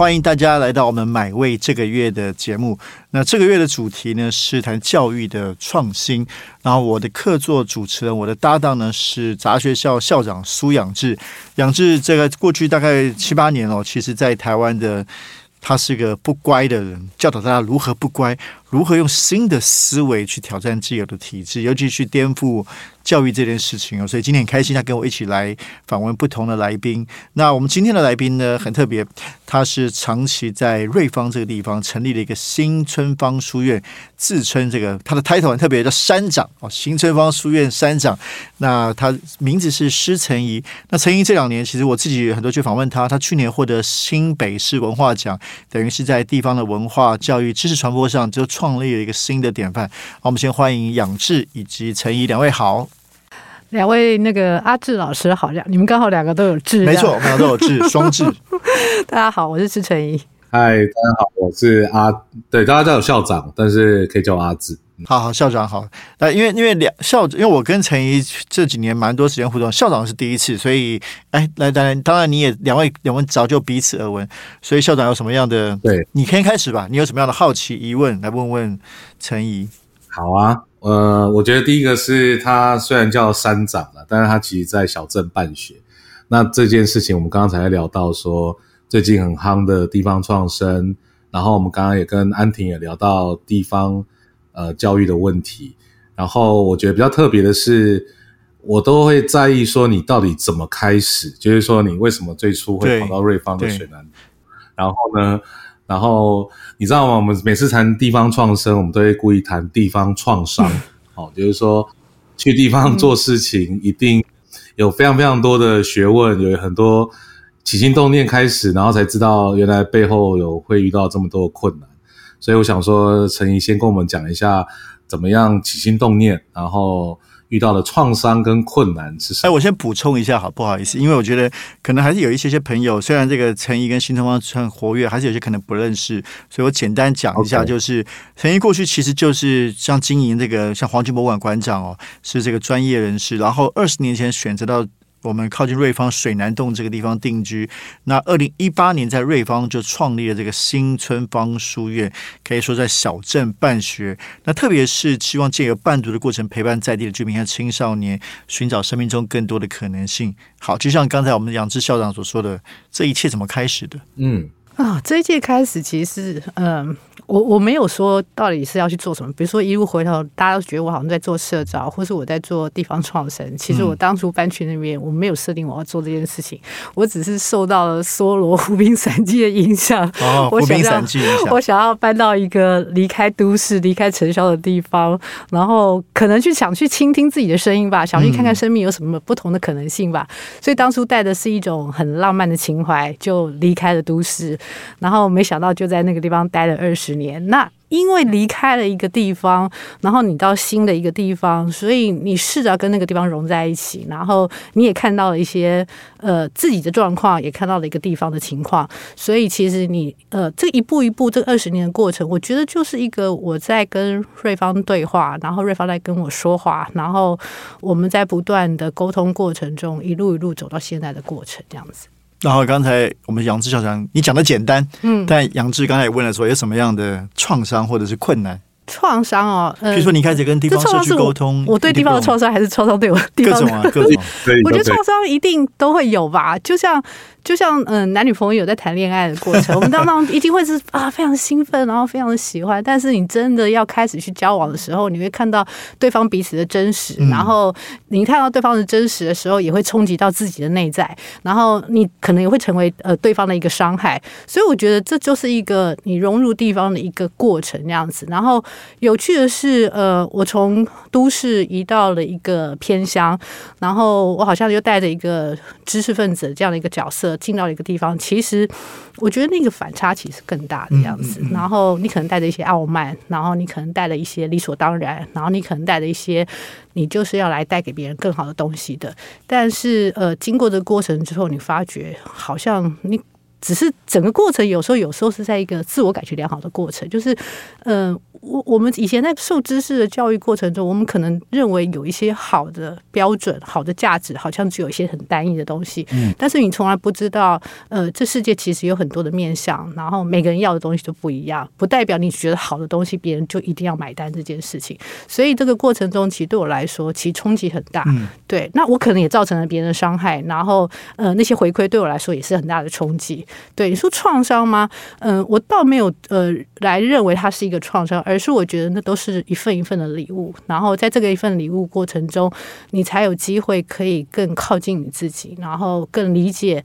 欢迎大家来到我们买位这个月的节目。那这个月的主题呢是谈教育的创新。然后我的客座主持人，我的搭档呢是杂学校校长苏养志。养志这个过去大概七八年哦，其实在台湾的他是个不乖的人，教导大家如何不乖，如何用新的思维去挑战既有的体制，尤其去颠覆。教育这件事情哦，所以今天很开心，他跟我一起来访问不同的来宾。那我们今天的来宾呢，很特别，他是长期在瑞芳这个地方成立了一个新春芳书院，自称这个他的 title 很特别，叫山长哦，新春芳书院山长。那他名字是施成仪。那成仪这两年，其实我自己很多去访问他，他去年获得新北市文化奖，等于是在地方的文化教育知识传播上就创立了一个新的典范。好，我们先欢迎养志以及陈怡两位好。两位那个阿志老师好，两你们刚好两个都有志，没错，我们俩都有志，双志。大家好，我是志成怡。嗨，大家好，我是阿，对，大家叫我校长，但是可以叫我阿志。好好，校长好。那因为因为两校，因为我跟陈怡这几年蛮多时间互动，校长是第一次，所以哎，来当然当然你也两位两位早就彼此而闻，所以校长有什么样的？对，你可以开始吧。你有什么样的好奇疑问来问问陈怡？好啊。呃，我觉得第一个是他虽然叫山长了，但是他其实在小镇办学。那这件事情我们刚刚才聊到说，最近很夯的地方创生，然后我们刚刚也跟安婷也聊到地方呃教育的问题。然后我觉得比较特别的是，我都会在意说你到底怎么开始，就是说你为什么最初会跑到瑞芳的水南，然后呢？然后你知道吗？我们每次谈地方创生，我们都会故意谈地方创伤。哦，就是说去地方做事情，一定有非常非常多的学问，有很多起心动念开始，然后才知道原来背后有会遇到这么多困难。所以我想说，陈怡先跟我们讲一下怎么样起心动念，然后。遇到的创伤跟困难是什么？哎，我先补充一下，好不好意思？因为我觉得可能还是有一些些朋友，虽然这个陈怡跟新东方很活跃，还是有些可能不认识，所以我简单讲一下，就是陈怡过去其实就是像经营这个，像黄金博物馆馆长哦，是这个专业人士，然后二十年前选择到。我们靠近瑞芳水南洞这个地方定居。那二零一八年在瑞芳就创立了这个新村方书院，可以说在小镇办学。那特别是希望借由伴读的过程，陪伴在地的居民和青少年，寻找生命中更多的可能性。好，就像刚才我们杨志校长所说的，这一切怎么开始的？嗯，啊，这一届开始其实，嗯。我我没有说到底是要去做什么，比如说一路回头，大家都觉得我好像在做社招，或是我在做地方创生。其实我当初搬去那边，我没有设定我要做这件事情，我只是受到了梭罗《湖滨散记》的影响。哦，《湖滨散记》我想要搬到一个离开都市、离开尘嚣的地方，然后可能去想去倾听自己的声音吧，想去看看生命有什么不同的可能性吧。所以当初带的是一种很浪漫的情怀，就离开了都市，然后没想到就在那个地方待了二十。十年那因为离开了一个地方，然后你到新的一个地方，所以你试着跟那个地方融在一起，然后你也看到了一些呃自己的状况，也看到了一个地方的情况，所以其实你呃这一步一步这二十年的过程，我觉得就是一个我在跟瑞芳对话，然后瑞芳在跟我说话，然后我们在不断的沟通过程中，一路一路走到现在的过程，这样子。然后刚才我们杨志校长，你讲的简单，嗯，但杨志刚才也问了说，有什么样的创伤或者是困难？创伤哦，比如说你开始跟地方社区沟通，我对地方的创伤，还是创伤对我地方各种啊，各种。我觉得创伤一定都会有吧，就像。就像嗯，男女朋友在谈恋爱的过程，我们当中一定会是啊，非常兴奋，然后非常的喜欢。但是你真的要开始去交往的时候，你会看到对方彼此的真实，然后你看到对方的真实的时候，也会冲击到自己的内在，然后你可能也会成为呃对方的一个伤害。所以我觉得这就是一个你融入地方的一个过程，这样子。然后有趣的是，呃，我从都市移到了一个偏乡，然后我好像又带着一个知识分子这样的一个角色。的进到一个地方，其实我觉得那个反差其实更大的样子。然后你可能带着一些傲慢，然后你可能带了一些理所当然，然后你可能带着一些你就是要来带给别人更好的东西的。但是呃，经过这个过程之后，你发觉好像你。只是整个过程有时候有时候是在一个自我感觉良好的过程，就是，嗯，我我们以前在受知识的教育过程中，我们可能认为有一些好的标准、好的价值，好像只有一些很单一的东西。嗯，但是你从来不知道，呃，这世界其实有很多的面向，然后每个人要的东西都不一样，不代表你觉得好的东西，别人就一定要买单这件事情。所以这个过程中，其实对我来说，其实冲击很大。嗯，对，那我可能也造成了别人的伤害，然后呃，那些回馈对我来说也是很大的冲击。对你说创伤吗？嗯，我倒没有呃来认为它是一个创伤，而是我觉得那都是一份一份的礼物。然后在这个一份礼物过程中，你才有机会可以更靠近你自己，然后更理解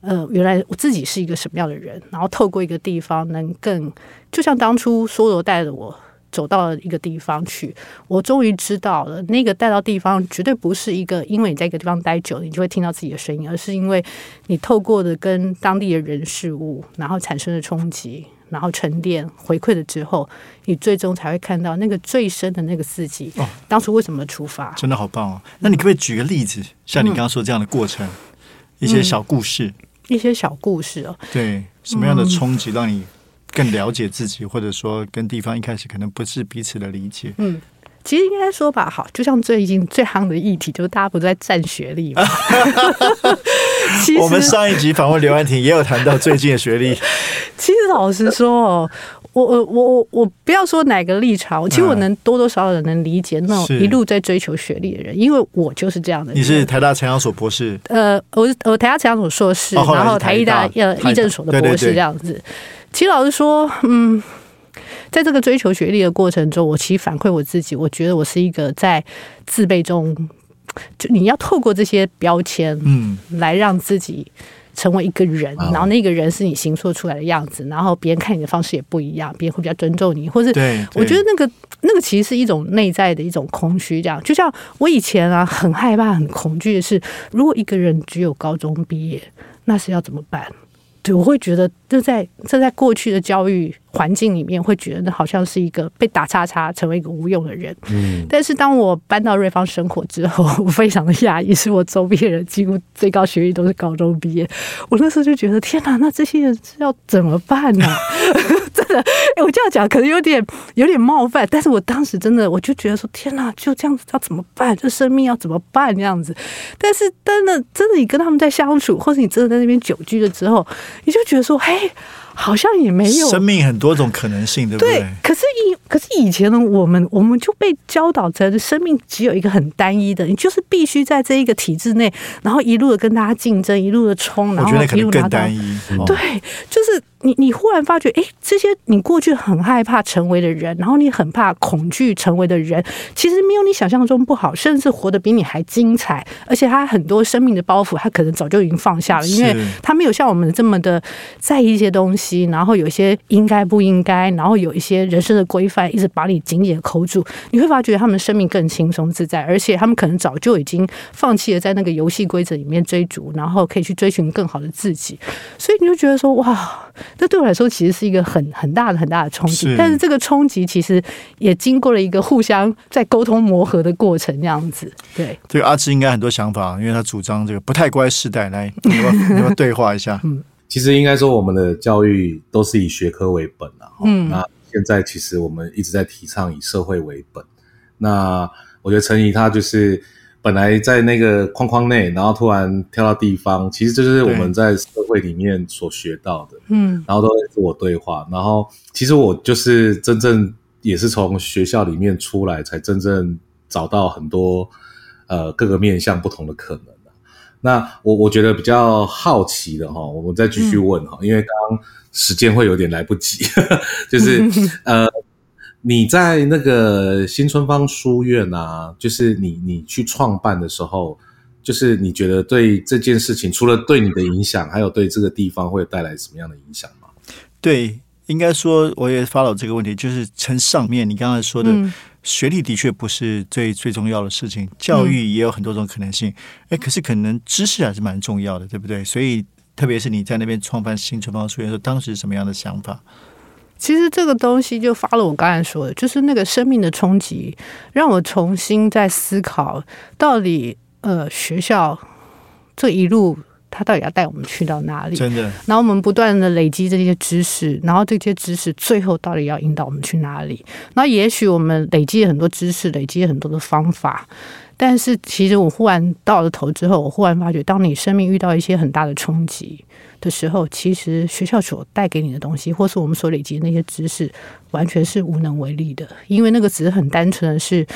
呃原来我自己是一个什么样的人。然后透过一个地方，能更就像当初梭罗带着我。走到了一个地方去，我终于知道了，那个带到地方绝对不是一个，因为你在一个地方待久了，你就会听到自己的声音，而是因为你透过的跟当地的人事物，然后产生的冲击，然后沉淀回馈了之后，你最终才会看到那个最深的那个自己。哦，当初为什么出发？真的好棒哦！那你可不可以举个例子，像你刚刚说这样的过程，一些小故事，一些小故事哦。对，什么样的冲击让你？更了解自己，或者说跟地方一开始可能不是彼此的理解。嗯，其实应该说吧，好，就像最近最夯的议题，就是大家不在占学历嘛。我们上一集访问刘安婷也有谈到最近的学历。其实老实说哦，我我我我我不要说哪个立场，其实我能多多少少能理解那种一路在追求学历的人，因为我就是这样的。你是台大城养所博士？呃，我是我台大城养所硕士，然后台艺大呃议政所的博士这样子。其实老实说，嗯，在这个追求学历的过程中，我其实反馈我自己，我觉得我是一个在自卑中，就你要透过这些标签，嗯，来让自己成为一个人，然后那个人是你形塑出来的样子，然后别人看你的方式也不一样，别人会比较尊重你，或是我觉得那个那个其实是一种内在的一种空虚，这样就像我以前啊，很害怕、很恐惧的是，如果一个人只有高中毕业，那是要怎么办？对，我会觉得这在这在过去的教育。环境里面会觉得好像是一个被打叉叉成为一个无用的人，嗯，但是当我搬到瑞芳生活之后，我非常的讶异，是我周边人几乎最高学历都是高中毕业，我那时候就觉得天哪，那这些人是要怎么办呢？真的，我这样讲可能有点有点冒犯，但是我当时真的我就觉得说天哪，就这样子要怎么办？这生命要怎么办？这样子，但是真的真的，你跟他们在相处，或者你真的在那边久居了之后，你就觉得说，嘿。好像也没有，生命很多种可能性，对不对？可是以可是以前呢，我们我们就被教导成生命只有一个很单一的，你就是必须在这一个体制内，然后一路的跟大家竞争，一路的冲，然后一路更单一。对，就是。你你忽然发觉，哎，这些你过去很害怕成为的人，然后你很怕恐惧成为的人，其实没有你想象中不好，甚至活得比你还精彩。而且他很多生命的包袱，他可能早就已经放下了，因为他没有像我们这么的在意一些东西，然后有一些应该不应该，然后有一些人生的规范一直把你紧紧的扣住。你会发觉他们生命更轻松自在，而且他们可能早就已经放弃了在那个游戏规则里面追逐，然后可以去追寻更好的自己。所以你就觉得说，哇。这对我来说其实是一个很 很大的很大的冲击，但是这个冲击其实也经过了一个互相在沟通磨合的过程，这样子。对，对，阿志应该很多想法，因为他主张这个不太乖世代，来，你们 你们对话一下。嗯，其实应该说我们的教育都是以学科为本啊。嗯，那现在其实我们一直在提倡以社会为本。那我觉得陈怡他就是。本来在那个框框内，然后突然跳到地方，其实这就是我们在社会里面所学到的，嗯，然后都会自我对话，然后其实我就是真正也是从学校里面出来，才真正找到很多呃各个面向不同的可能那我我觉得比较好奇的哈，我们再继续问哈，因为刚刚时间会有点来不及，就是 呃。你在那个新春芳书院啊，就是你你去创办的时候，就是你觉得对这件事情，除了对你的影响，还有对这个地方会带来什么样的影响吗？对，应该说我也发了这个问题，就是从上面你刚才说的，学历的确不是最最重要的事情，教育也有很多种可能性，哎，可是可能知识还是蛮重要的，对不对？所以特别是你在那边创办新春方书院的时候，当时什么样的想法？其实这个东西就发了我刚才说的，就是那个生命的冲击，让我重新在思考，到底呃学校这一路。他到底要带我们去到哪里？真的。然后我们不断的累积这些知识，然后这些知识最后到底要引导我们去哪里？那也许我们累积很多知识，累积很多的方法，但是其实我忽然到了头之后，我忽然发觉，当你生命遇到一些很大的冲击的时候，其实学校所带给你的东西，或是我们所累积的那些知识，完全是无能为力的，因为那个只是很单纯的是。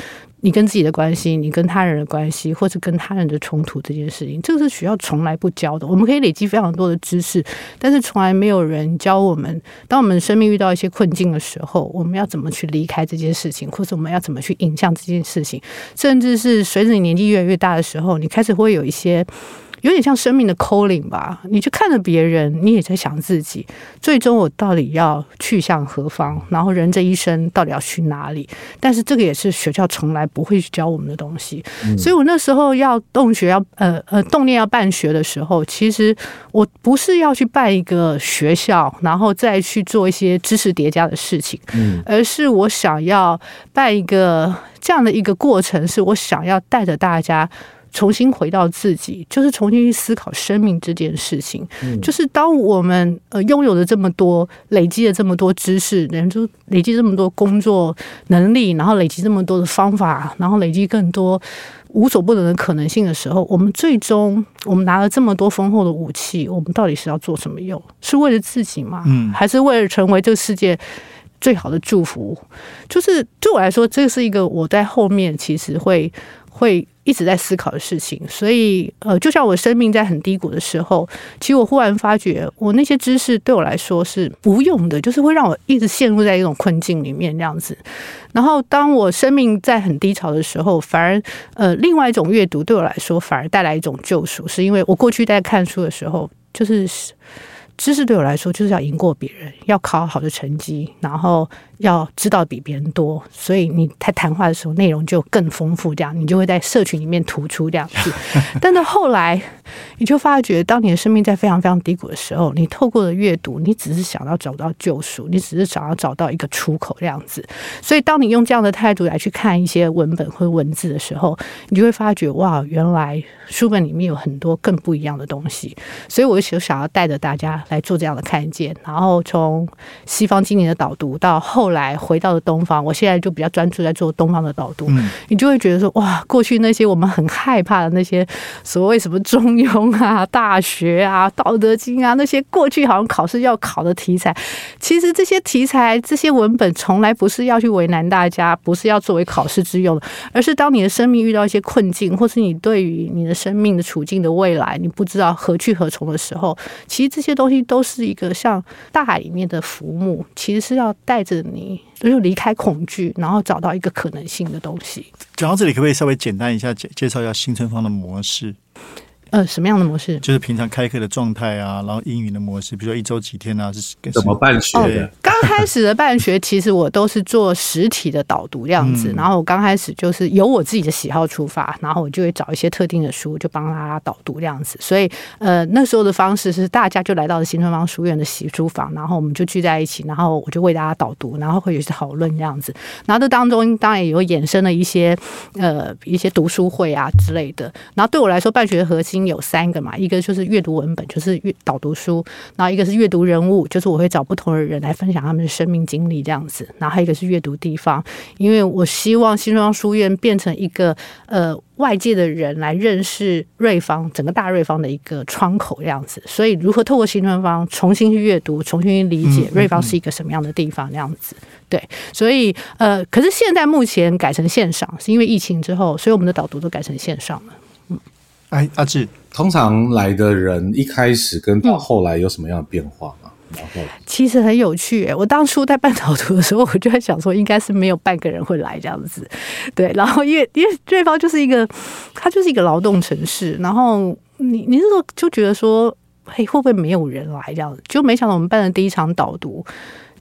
你跟自己的关系，你跟他人的关系，或是跟他人的冲突这件事情，这个是学校从来不教的。我们可以累积非常多的知识，但是从来没有人教我们，当我们生命遇到一些困境的时候，我们要怎么去离开这件事情，或者我们要怎么去影响这件事情，甚至是随着你年纪越来越大的时候，你开始会有一些。有点像生命的 calling 吧，你去看着别人，你也在想自己，最终我到底要去向何方？然后人这一生到底要去哪里？但是这个也是学校从来不会去教我们的东西。所以我那时候要动学要呃呃动念要办学的时候，其实我不是要去办一个学校，然后再去做一些知识叠加的事情，嗯，而是我想要办一个这样的一个过程，是我想要带着大家。重新回到自己，就是重新去思考生命这件事情。就是当我们呃拥有了这么多，累积了这么多知识，人就累积这么多工作能力，然后累积这么多的方法，然后累积更多无所不能的可能性的时候，我们最终我们拿了这么多丰厚的武器，我们到底是要做什么用？是为了自己吗？嗯，还是为了成为这个世界最好的祝福？就是对我来说，这是一个我在后面其实会会。一直在思考的事情，所以呃，就像我生命在很低谷的时候，其实我忽然发觉，我那些知识对我来说是无用的，就是会让我一直陷入在一种困境里面这样子。然后，当我生命在很低潮的时候，反而呃，另外一种阅读对我来说反而带来一种救赎，是因为我过去在看书的时候，就是知识对我来说就是要赢过别人，要考好的成绩，然后。要知道比别人多，所以你在谈话的时候内容就更丰富，这样你就会在社群里面突出这样子。但是后来你就发觉，当你的生命在非常非常低谷的时候，你透过了阅读，你只是想要找到救赎，你只是想要找到一个出口这样子。所以当你用这样的态度来去看一些文本或文字的时候，你就会发觉哇，原来书本里面有很多更不一样的东西。所以我就想要带着大家来做这样的看见，然后从西方经典的导读到后。后来回到了东方，我现在就比较专注在做东方的导读。你就会觉得说，哇，过去那些我们很害怕的那些所谓什么中庸啊、大学啊、道德经啊，那些过去好像考试要考的题材，其实这些题材、这些文本从来不是要去为难大家，不是要作为考试之用的，而是当你的生命遇到一些困境，或是你对于你的生命的处境的未来，你不知道何去何从的时候，其实这些东西都是一个像大海里面的浮木，其实是要带着你。就离开恐惧，然后找到一个可能性的东西。讲到这里，可不可以稍微简单一下介介绍一下新春方的模式？呃，什么样的模式？就是平常开课的状态啊，然后英语的模式，比如说一周几天啊，是怎么办学的？刚开始的办学，其实我都是做实体的导读这样子。然后我刚开始就是由我自己的喜好出发，然后我就会找一些特定的书，就帮他导读这样子。所以，呃，那时候的方式是大家就来到了新春方书院的习书房，然后我们就聚在一起，然后我就为大家导读，然后会有些讨论这样子。然后这当中当然也有衍生了一些呃一些读书会啊之类的。然后对我来说，办学的核心。有三个嘛，一个就是阅读文本，就是阅导读书；然后一个是阅读人物，就是我会找不同的人来分享他们的生命经历这样子；然后还有一个是阅读地方，因为我希望新庄书院变成一个呃外界的人来认识瑞芳整个大瑞芳的一个窗口这样子。所以如何透过新春方重新去阅读，重新去理解瑞芳是一个什么样的地方这样子？对，所以呃，可是现在目前改成线上，是因为疫情之后，所以我们的导读都改成线上了。嗯。哎，阿志，通常来的人一开始跟到后来有什么样的变化吗？然后其实很有趣诶，我当初在办导图的时候，我就在想说，应该是没有半个人会来这样子。对，然后因为因为对方就是一个，它就是一个劳动城市，然后你 你那时候就觉得说，嘿，会不会没有人来这样子？就没想到我们办的第一场导读。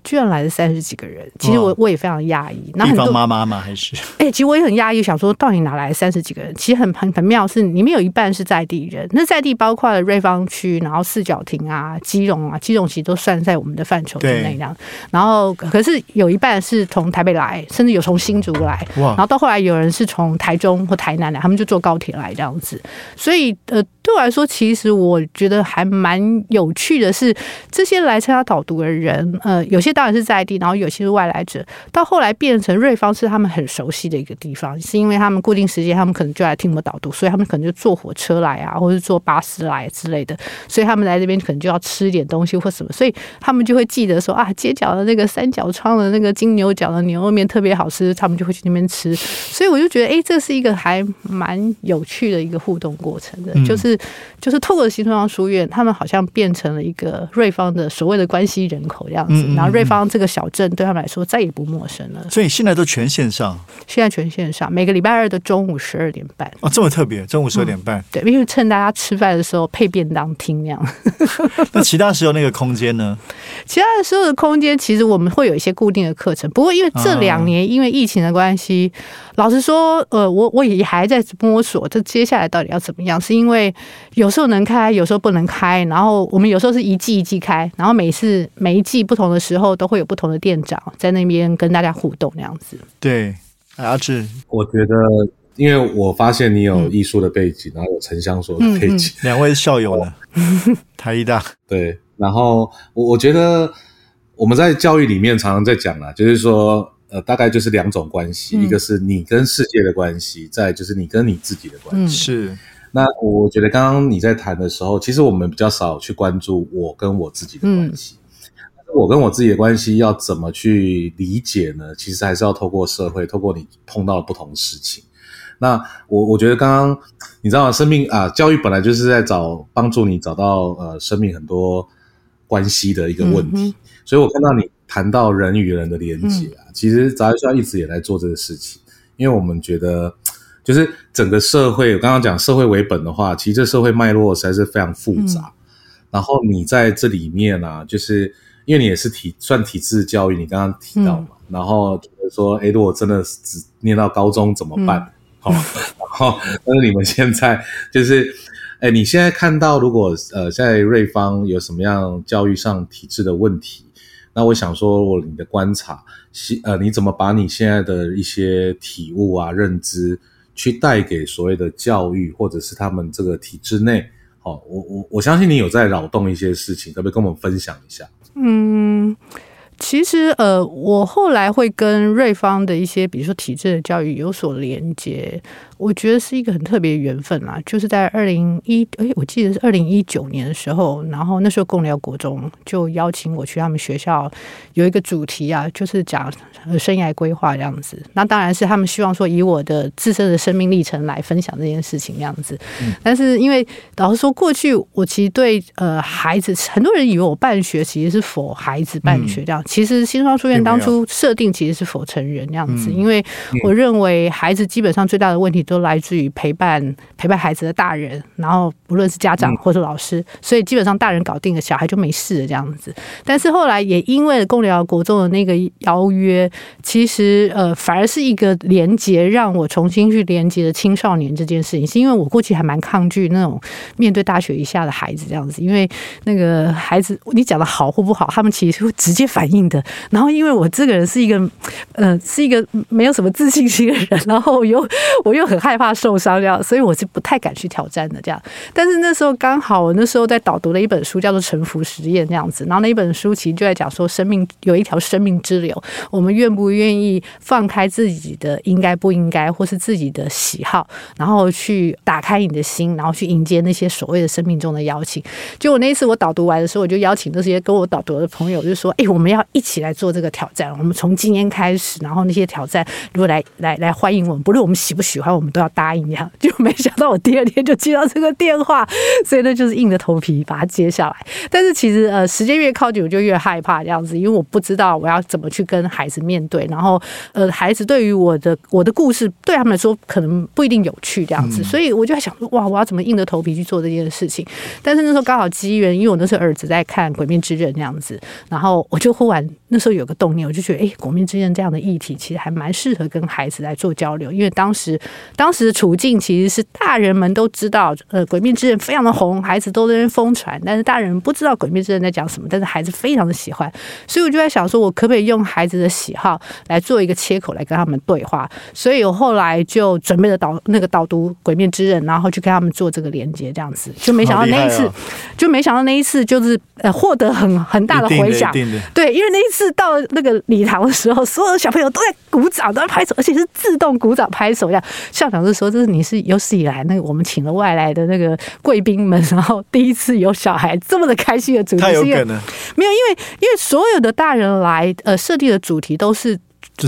居然来了三十几个人，其实我我也非常讶异。那地方很多妈妈吗？还是 哎、其实我也很讶异，想说到底哪来三十几个人？其实很很很妙，是里面有一半是在地人，那在地包括了瑞芳区，然后四角亭啊、基隆啊，基隆其实都算在我们的范畴之内对这样。然后可是有一半是从台北来，甚至有从新竹来，然哇后到后来有人是从台中或台南来，他们就坐高铁来这样子。所以呃，对我来说，其实我觉得还蛮有趣的是，这些来参加导读的人，呃，有些当然是在地，然后有些是外来者，到后来变成瑞芳是他们很熟悉的一个地方，是因为他们固定时间，他们可能就来听我们导读，所以他们可能就坐火车来啊，或者是坐巴士来之类的，所以他们来这边可能就要吃一点东西或什么，所以他们就会记得说啊，街角的那个三角窗的那个金牛角的牛肉面特别好吃，他们就会去那边吃。所以我就觉得，哎、这是一个还蛮有趣的一个互动过程的，嗯就是就是透过新东方书院，他们好像变成了一个瑞芳的所谓的关系人口这样子嗯嗯，嗯然后瑞芳这个小镇对他们来说再也不陌生了。所以现在都全线上现在全线上，每个礼拜二的中午十二点半。哦，这么特别，中午十二点半。对，因为趁大家吃饭的时候配便当听那样。那其他时候那个空间呢？其他的所有的空间，其实我们会有一些固定的课程。不过因为这两年因为疫情的关系，老实说，呃，我我也还在摸索，这接下来到底要怎么样？是因为有时候能开，有时候不能开。然后我们有时候是一季一季开，然后每次每一季不同的时候都会有不同的店长在那边跟大家互动那样子。对，阿志，我觉得，因为我发现你有艺术的背景，然后有城乡所的背景，两位校友了？台一大，对，然后我我觉得我们在教育里面常常在讲啊，就是说，呃，大概就是两种关系，嗯一个是你跟世界的关系，再就是你跟你自己的关系。嗯是那我觉得刚刚你在谈的时候，其实我们比较少去关注我跟我自己的关系。我跟我自己的关系要怎么去理解呢？其实还是要透过社会，透过你碰到的不同事情。那我我觉得刚刚你知道吗？生命啊，教育本来就是在找帮助你找到呃生命很多关系的一个问题。嗯所以我看到你谈到人与人的连接啊，其实杂学校一直也在做这个事情，因为我们觉得就是整个社会，我刚刚讲社会为本的话，其实这社会脉络实在是非常复杂。然后你在这里面啊，就是因为你也是体算体制教育，你刚刚提到嘛，然后觉得说，诶，如果真的只念到高中怎么办？好、然后但是你们现在就是，哎，你现在看到如果呃在瑞芳有什么样教育上体制的问题？那我想说，我你的观察，是呃，你怎么把你现在的一些体悟啊、认知，去带给所谓的教育，或者是他们这个体制内？好、我我我相信你有在扰动一些事情，可不可以跟我们分享一下？嗯，其实呃，我后来会跟瑞芳的一些，比如说体制的教育有所连接，我觉得是一个很特别的缘分啦。就是在二零一，哎，我记得是二零一九年的时候，然后那时候共寮国中就邀请我去他们学校有一个主题啊，就是讲呃生涯规划这样子。那当然是他们希望说以我的自身的生命历程来分享这件事情这样子。但是因为老实说，过去我其实对呃孩子，很多人以为我办学其实是否孩子办学这样，其实新双书院当初设定其实是否成人那样子，因为我认为孩子基本上最大的问题都来自于陪伴陪伴孩子的大人，然后不论是家长或者老师，所以基本上大人搞定了，小孩就没事了这样子。但是后来也因为共寮国中的那个邀约，其实呃反而是一个连接，让我重新去连接的青少年这件事情，是因为我过去还蛮抗拒那种面对大学以下的孩子这样子，因为那个孩子你讲的好或不好，他们其实会直接反应的。然后因为我这个人是一个呃是一个没有什么自信心的人，然后又 我又很害怕受伤这样，所以我是不太敢去挑战的这样。但是那时候刚好我那时候在导读了一本书，叫做《沉浮实验》这样子，然后那一本书其实就在讲说生命有一条生命之流，我们愿不愿意放开自己的应该不应该，或是自己的喜好，然后去打开你的心，然后去迎接那些所谓的生命中的邀请。就我那一次我导读完的时候，我就邀请那些跟我导读的朋友，就说：“哎、我们要一起来做这个挑战。我们从今天开始，然后那些挑战如果来来来欢迎我们，不论我们喜不喜欢，我们都要答应。”这样就没想到我第二天就接到这个电话，所以那就是硬着头皮把它接下来。但是其实呃，时间越靠近，我就越害怕这样子，因为我不知道我要怎么去跟孩子面对。然后呃，孩子对于我的我的故事，对他们来说可能不一定有趣这样子，所以我就在想说，哇，我要怎么硬着头皮去做这件事情？但是那时候刚好机缘，因为我那时候儿子在看《鬼灭之刃》那样子，然后我就忽然然那时候有个动念，我就觉得，哎，国民之间这样的议题其实还蛮适合跟孩子来做交流，因为当时当时的处境其实是大人们都知道，呃，鬼灭之刃非常的红，孩子都在那疯传，但是大人不知道鬼灭之刃在讲什么，但是孩子非常的喜欢，所以我就在想说，我可不可以用孩子的喜好来做一个切口来跟他们对话？所以我后来就准备了导那个导读鬼灭之刃，然后去跟他们做这个连接，这样子。就没想到那一次，就没想到那一次就是呃获得很很大的回响，对，因为那一次到那个礼堂的时候，所有的小朋友都在鼓掌，都在拍手，而且是自动鼓掌拍手。这样校长就说：“这是你是有史以来那个我们请了外来的那个贵宾们，然后第一次有小孩这么的开心的主题。”太有梗了，没有，因为因为所有的大人来呃设定的主题都是。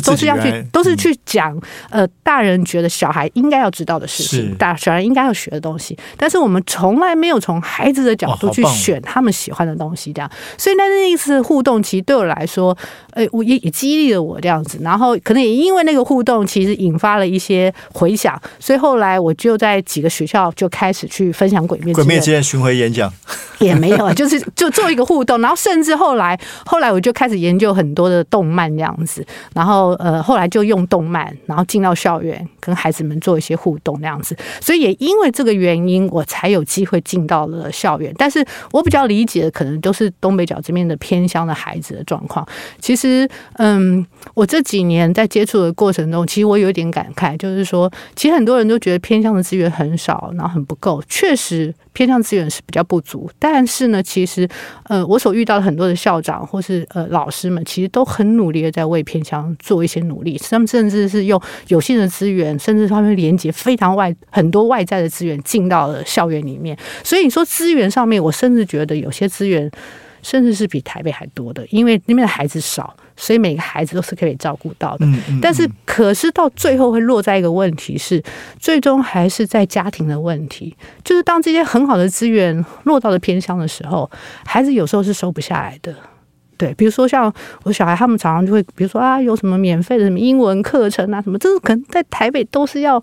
都是要去，都是去讲，呃，大人觉得小孩应该要知道的事情，大小孩应该要学的东西。但是我们从来没有从孩子的角度去选他们喜欢的东西，这样。所以那那一次互动，其实对我来说，呃，我也也激励了我这样子。然后可能也因为那个互动，其实引发了一些回响。所以后来我就在几个学校就开始去分享《鬼面鬼面之刃》巡回演讲，也没有，就是就做一个互动。然后甚至后来，后来我就开始研究很多的动漫这样子，然后。后呃，后来就用动漫，然后进到校园，跟孩子们做一些互动那样子。所以也因为这个原因，我才有机会进到了校园。但是我比较理解的，可能都是东北角这边的偏乡的孩子的状况。其实，嗯，我这几年在接触的过程中，其实我有一点感慨，就是说，其实很多人都觉得偏乡的资源很少，然后很不够。确实。偏向资源是比较不足，但是呢，其实，呃，我所遇到的很多的校长或是呃老师们，其实都很努力的在为偏乡做一些努力，他们甚至是用有限的资源，甚至他们连接非常外很多外在的资源进到了校园里面。所以你说资源上面，我甚至觉得有些资源甚至是比台北还多的，因为那边的孩子少。所以每个孩子都是可以照顾到的，但是可是到最后会落在一个问题是，最终还是在家庭的问题。就是当这些很好的资源落到了偏乡的时候，孩子有时候是收不下来的。对，比如说像我小孩，他们常常就会，比如说啊，有什么免费的什么英文课程啊，什么，这是可能在台北都是要。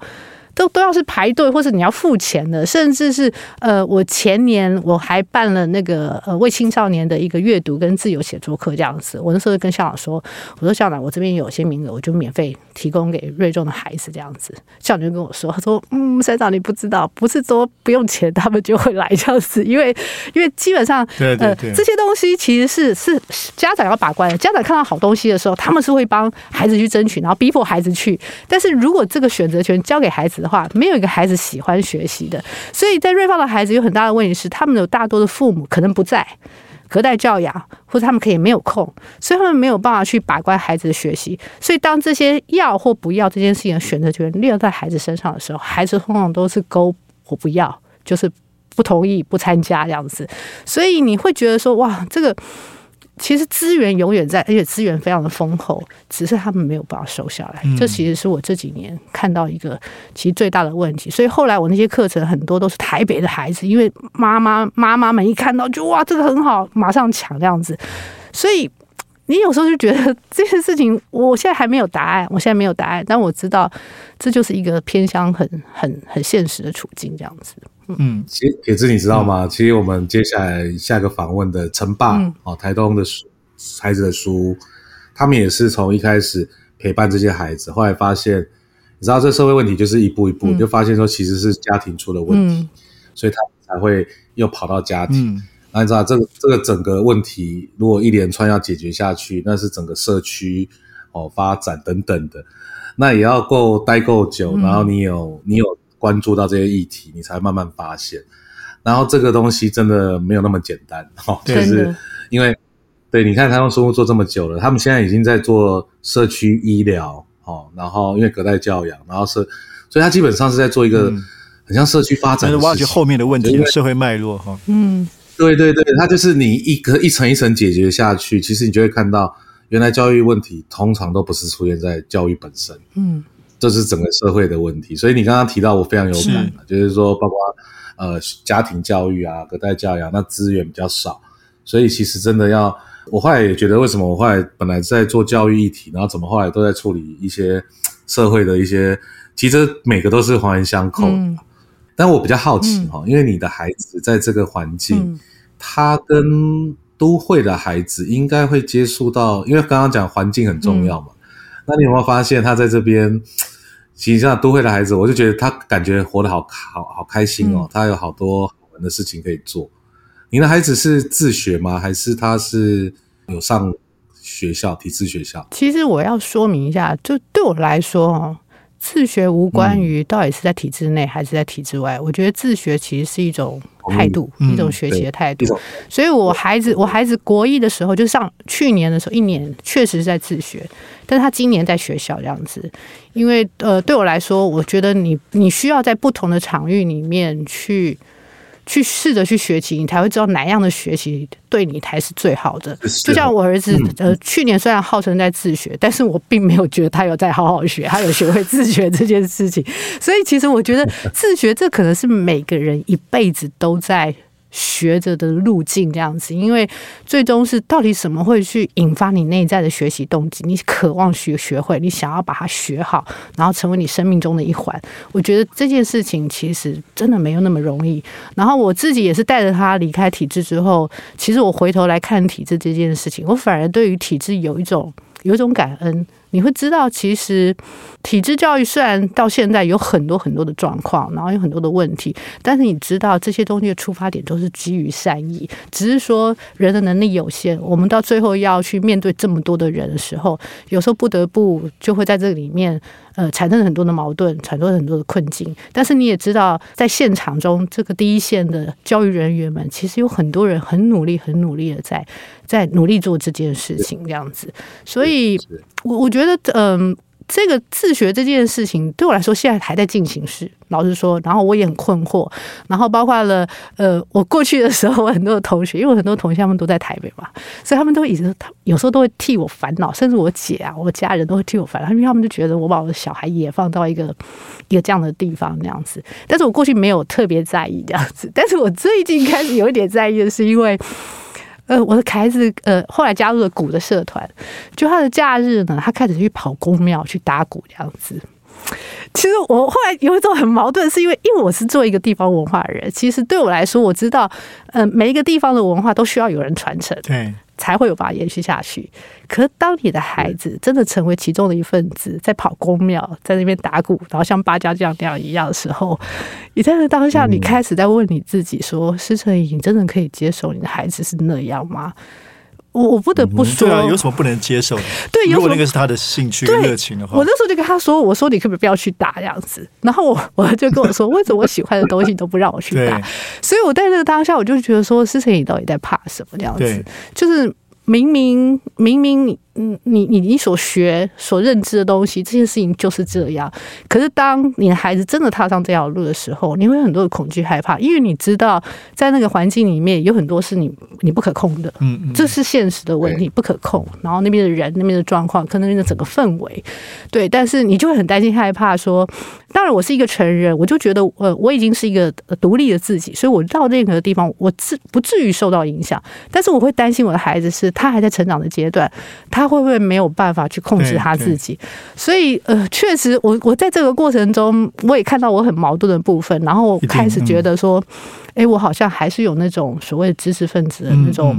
都都要是排队，或是你要付钱的，甚至是呃，我前年我还办了那个呃为青少年的一个阅读跟自由写作课这样子。我那时候跟校长说，我说校长，我这边有些名额，我就免费提供给瑞中的孩子这样子。校长就跟我说，他说嗯，校长你不知道，不是说不用钱他们就会来这样子，因为 因为基本上对对对，这些东西其实是是家长要把关的。家长看到好东西的时候，他们是会帮孩子去争取，然后逼迫孩子去。但是如果这个选择权交给孩子，的话，没有一个孩子喜欢学习的，所以在瑞芳的孩子有很大的问题是，他们有大多的父母可能不在，隔代教养，或者他们可以没有空，所以他们没有办法去把关孩子的学习。所以当这些要或不要这件事情的选择权落在孩子身上的时候，孩子通常都是勾我不要，就是不同意不参加这样子。所以你会觉得说，哇，这个。其实资源永远在，而且资源非常的丰厚，只是他们没有办法收下来。这其实是我这几年看到一个其实最大的问题。所以后来我那些课程很多都是台北的孩子，因为妈妈妈妈们一看到就哇这个很好，马上抢这样子。所以你有时候就觉得这件事情，我现在还没有答案，我现在没有答案，但我知道这就是一个偏向很很很现实的处境这样子。嗯，其实铁子你知道吗？其实我们接下来下个访问的陈爸哦，台东的孩子的书，他们也是从一开始陪伴这些孩子，后来发现，你知道这社会问题就是一步一步就发现说其实是家庭出了问题，所以他才会又跑到家庭。那你知道这个这个整个问题如果一连串要解决下去，那是整个社区哦发展等等的，那也要够待够久，然后你有你有。关注到这些议题，你才慢慢发现，然后这个东西真的没有那么简单哦，就是因为对，你看他用生物做这么久了，他们现在已经在做社区医疗哦，然后因为隔代教养，然后是，所以他基本上是在做一个很像社区发展，挖掘后面的问题、社会脉络哈。嗯，对对对，他就是你一个一层一层解决下去，其实你就会看到，原来教育问题通常都不是出现在教育本身，嗯。这是整个社会的问题，所以你刚刚提到我非常有感就是说，包括呃家庭教育啊、隔代教养，那资源比较少，所以其实真的要，我后来也觉得，为什么我后来本来在做教育议题，然后怎么后来都在处理一些社会的一些，其实每个都是环环相扣。但我比较好奇哈，因为你的孩子在这个环境，他跟都会的孩子应该会接触到，因为刚刚讲环境很重要嘛。那你有没有发现他在这边？其实像都会的孩子，我就觉得他感觉活得好好好开心哦，他有好多好玩的事情可以做。你的孩子是自学吗？还是他是有上学校体制学校？其实我要说明一下，就对我来说哦。自学无关于到底是在体制内还是在体制外，我觉得自学其实是一种态度，一种学习的态度。所以，我孩子，我孩子国一的时候，就上去年的时候，一年确实是在自学，但是他今年在学校这样子。因为，呃，对我来说，我觉得你你需要在不同的场域里面去。去试着去学习，你才会知道哪样的学习对你才是最好的。就像我儿子，呃，去年虽然号称在自学，但是我并没有觉得他有在好好学，他有学会自学这件事情。所以，其实我觉得自学这可能是每个人一辈子都在。学着的路径这样子，因为最终是到底什么会去引发你内在的学习动机？你渴望学学会，你想要把它学好，然后成为你生命中的一环。我觉得这件事情其实真的没有那么容易。然后我自己也是带着他离开体制之后，其实我回头来看体制这件事情，我反而对于体制有一种有一种感恩。你会知道，其实体制教育虽然到现在有很多很多的状况，然后有很多的问题，但是你知道这些东西的出发点都是基于善意，只是说人的能力有限，我们到最后要去面对这么多的人的时候，有时候不得不就会在这里面。呃，产生很多的矛盾，产生很多的困境。但是你也知道，在现场中，这个第一线的教育人员们，其实有很多人很努力、很努力的在在努力做这件事情，这样子。所以，我我觉得，觉得嗯。这个自学这件事情对我来说现在还在进行式，老实说，然后我也很困惑，然后包括了呃，我过去的时候我很多的同学，因为很多同学他们都在台北嘛，所以他们都一直有时候都会替我烦恼，甚至我姐啊，我家人都会替我烦恼，因为他们就觉得我把我的小孩也放到一个一个这样的地方那样子，但是我过去没有特别在意这样子，但是我最近开始有一点在意的是因为。呃，我的孩子呃，后来加入了鼓的社团，就他的假日呢，他开始去跑公庙去打鼓这样子。其实我后来有一种很矛盾，是因为因为我是做一个地方文化人，其实对我来说，我知道，呃，每一个地方的文化都需要有人传承。对。才会有把它延续下去。可是，当你的孩子真的成为其中的一份子，在跑公庙，在那边打鼓，然后像八家将那样一样的时候，你在那当下，你开始在问你自己：说，施成颖，你真的可以接受你的孩子是那样吗？我我不得不说，对啊有什么不能接受？对，如果那个是他的兴趣、热情的话，我那时候就跟他说：“我说你可不可以不要去打这样子？”然后我 我就跟我说：“为什么我喜欢的东西你都不让我去打？”所以我在这个当下，我就觉得说，思成你到底在怕什么？这样子，就是明明明明你。嗯，你你你所学所认知的东西，这件事情就是这样。可是，当你的孩子真的踏上这条路的时候，你会很多的恐惧害怕，因为你知道，在那个环境里面有很多是你你不可控的，嗯嗯，这是现实的问题，不可控。然后那边的人、那边的状况，可能那边的整个氛围，对，但是你就会很担心害怕。说，当然我是一个成人，我就觉得，呃，我已经是一个独立的自己，所以我到任何地方，我至不至于受到影响。但是我会担心我的孩子是他还在成长的阶段，他。会不会没有办法去控制他自己？所以，呃，确实，我我在这个过程中，我也看到我很矛盾的部分，然后开始觉得说，哎，我好像还是有那种所谓知识分子的那种，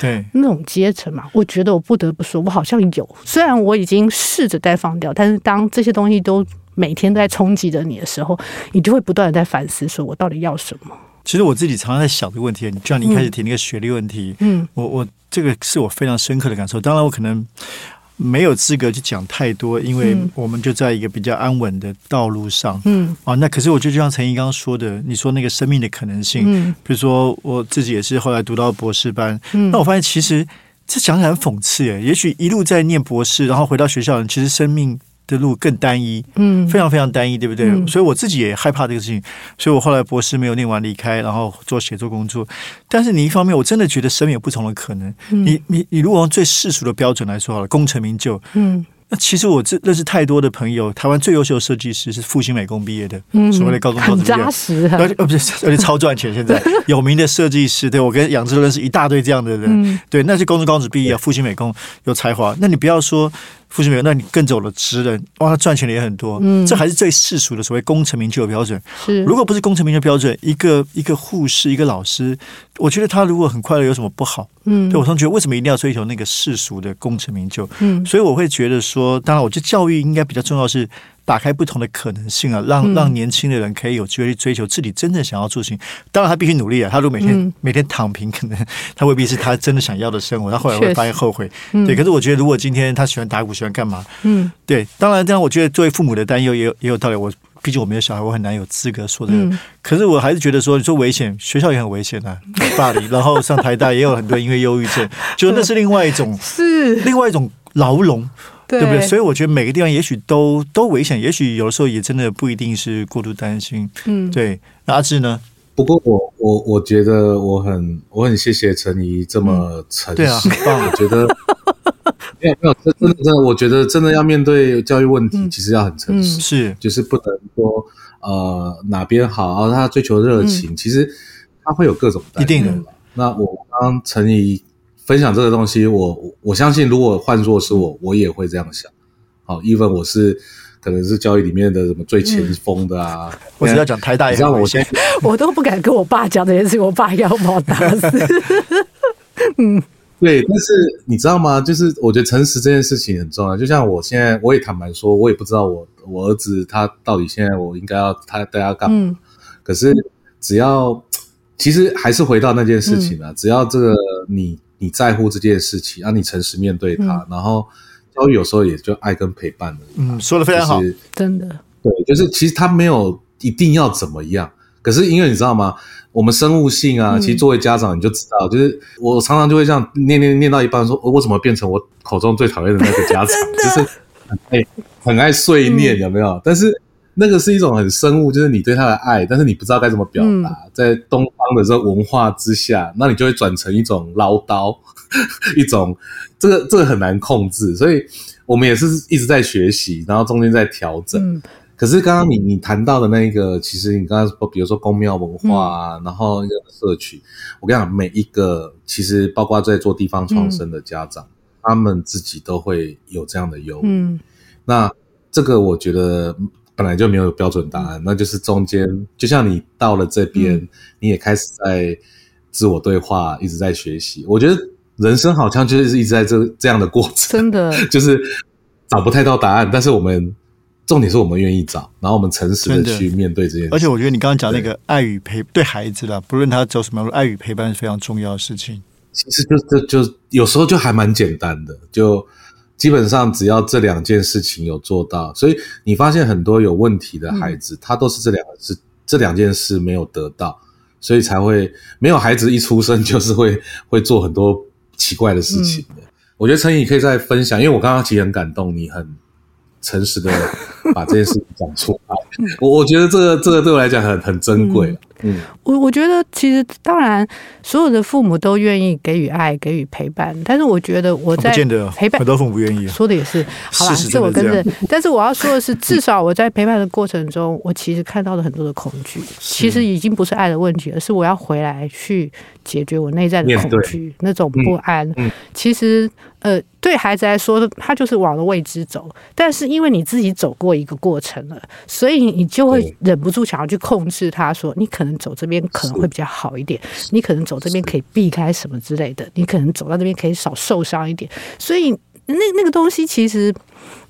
对那种阶层嘛。我觉得我不得不说，我好像有，虽然我已经试着在放掉，但是当这些东西都每天都在冲击着你的时候，你就会不断的在反思，说我到底要什么。其实我自己常常在想这个问题，就像你一开始提那个学历问题，嗯，我我这个是我非常深刻的感受。当然，我可能没有资格去讲太多，因为我们就在一个比较安稳的道路上，嗯，啊，那可是我就就像陈毅刚刚说的，你说那个生命的可能性，嗯，比如说我自己也是后来读到博士班，嗯，那我发现其实这讲起来很讽刺耶，也许一路在念博士，然后回到学校，其实生命。的路更单一，嗯，非常非常单一，对不对？所以我自己也害怕这个事情，所以我后来博士没有念完离开，然后做写作工作。但是你一方面，我真的觉得生命有不同的可能。你你你，如果用最世俗的标准来说好了，功成名就，嗯，那其实我这认识太多的朋友，台湾最优秀的设计师是复兴美工毕业的，嗯所谓的高中高职毕业扎实啊而且呃不是，而且超赚钱。现在 有名的设计师，对我跟杨志都认识一大堆这样的人，嗯对，那是高中高职毕业，复兴美工有才华。那你不要说复兴美工，那你更走了职人，哇，他赚钱的也很多。嗯这还是最世俗的所谓功成名就的标准。是如果不是功成名就标准，一个一个护士，一个老师，我觉得他如果很快乐，有什么不好？嗯对我常觉得为什么一定要追求那个世俗的功成名就？嗯所以我会觉得说，当然，我觉得教育应该比较重要是打开不同的可能性啊，让嗯让年轻的人可以有机会去追求自己真正想要做的事情。当然，他必须努力啊。他如果每天、嗯每天躺平，可能 他未必是他真的想要的生活，他后来会发现后悔。嗯对，可是我觉得，如果今天他喜欢打鼓，喜欢干嘛？嗯对，当然，这样，我觉得作为父母的担忧也有也有道理。我毕竟我没有小孩，我很难有资格说这个。嗯可是我还是觉得说，你说危险，学校也很危险啊，霸凌，然后上台大也有很多因为忧郁症，就那是另外一种 是，另外一种牢笼，对。对不对？所以我觉得每个地方也许都都危险，也许有的时候也真的不一定是过度担心。嗯。对，那阿志呢？不过我我我觉得我很我很谢谢陈怡这么诚实，对啊很棒。我觉得 没有没有，真真的真的，我觉得真的要面对教育问题，嗯。其实要很诚实，是。就是不能说呃哪边好，然后他追求热情，其实他会有各种担忧一定的。那我刚刚陈怡分享这个东西，我我我相信，如果换作是我，我也会这样想。好，even 我是可能是交易里面的什么最前锋的啊，我只要讲太大也你知道我很危险现在。我都不敢跟我爸讲这件事，我爸要把我打死。嗯对，但是你知道吗？就是我觉得诚实这件事情很重要。就像我现在，我也坦白说，我也不知道我我儿子他到底现在我应该要他带他干嘛。嗯可是只要其实还是回到那件事情啊，只要这个你你在乎这件事情，让、你诚实面对它，然后教育有时候也就爱跟陪伴而已。嗯，说的非常好就。是真的，对，就是其实他没有一定要怎么样，可是因为你知道吗？我们生物性啊，嗯其实作为家长你就知道，就是我常常就会这样念念念到一半说，我怎么变成我口中最讨厌的那个家长？就是很爱很爱碎念，有没有？但是那个是一种很生物，就是你对他的爱，但是你不知道该怎么表达，在东方的这个文化之下，那你就会转成一种唠叨，一种这个这个很难控制，所以我们也是一直在学习，然后中间在调整。嗯。可是刚刚你你谈到的那一个，其实你刚刚说，比如说公庙文化啊，然后那个社区，我跟你讲，每一个其实包括在做地方创生的家长，他们自己都会有这样的忧虑。嗯。那这个我觉得本来就没有标准答案，那就是中间，就像你到了这边，嗯你也开始在自我对话，一直在学习。我觉得人生好像就是一直在这这样的过程，真的，就是找不太到答案，但是我们重点是我们愿意找，然后我们诚实的去面对这件事。而且我觉得你刚刚讲那个爱与陪对孩子啦，不论他走什么样路，爱与陪伴是非常重要的事情。其实就就就有时候就还蛮简单的，就基本上只要这两件事情有做到，所以你发现很多有问题的孩子，他都是这两个事这两件事没有得到，所以才会没有孩子一出生就是会 会做很多奇怪的事情的。我觉得陈怡可以再分享，因为我刚刚其实很感动，你很诚实的把这件事情讲出来，我我觉得这个这个对我来讲很很珍贵。嗯，我我觉得其实当然，所有的父母都愿意给予爱，给予陪伴，但是我觉得我在陪伴很多父母不愿意啊。说的也是，好啦，事实这我跟着。但是我要说的是，至少我在陪伴的过程中，我其实看到了很多的恐惧。其实已经不是爱的问题，而是我要回来去解决我内在的恐惧，那种不安。嗯其实，呃，对孩子来说，他就是往了未知走。但是因为你自己走过一个过程了，所以你就会忍不住想要去控制他，说你可能走这边可能会比较好一点，你可能走这边可以避开什么之类的，你可能走到这边可以少受伤一点。所以那那个东西其实。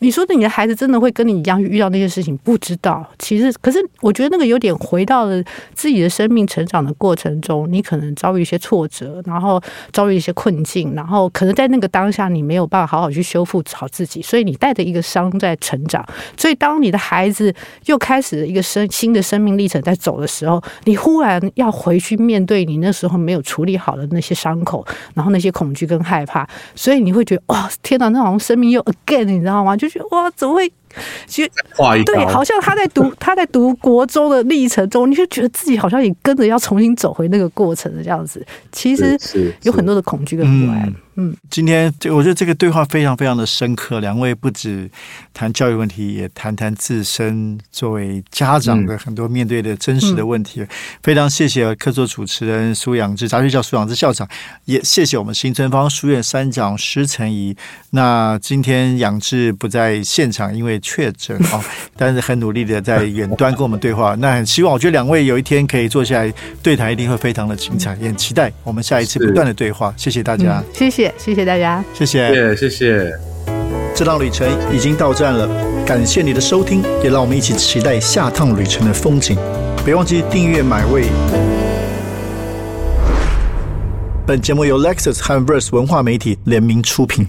你说的你的孩子真的会跟你一样遇到那些事情？不知道，其实可是我觉得那个有点回到了自己的生命成长的过程中，你可能遭遇一些挫折，然后遭遇一些困境，然后可能在那个当下你没有办法好好去修复好自己，所以你带着一个伤在成长。所以当你的孩子又开始一个生新的生命历程在走的时候，你忽然要回去面对你那时候没有处理好的那些伤口，然后那些恐惧跟害怕，所以你会觉得哇，天哪，那好像生命又 again，你知道吗？就觉得哇，怎么会 其实对，好像他在读 他在读国中的历程中，你就觉得自己好像也跟着要重新走回那个过程的这样子。其实有很多的恐惧跟不安。嗯，今天这我觉得这个对话非常非常的深刻。两位不止谈教育问题，也谈谈自身作为家长的很多面对的真实的问题。非常谢谢客座主持人苏养志，杂学校苏养志校长，也谢谢我们新春方书院三长施成仪。那今天养志不在现场，因为确诊啊，但是很努力的在远端跟我们对话。那很希望，我觉得两位有一天可以坐下来对谈，一定会非常的精彩。也很期待我们下一次不断的对话。谢谢大家，谢谢。谢谢大家，谢谢，谢谢。这趟旅程已经到站了，感谢你的收听，也让我们一起期待下趟旅程的风景。别忘记订阅买位。本节目由 Lexus 和 Verse 文化媒体联名出品。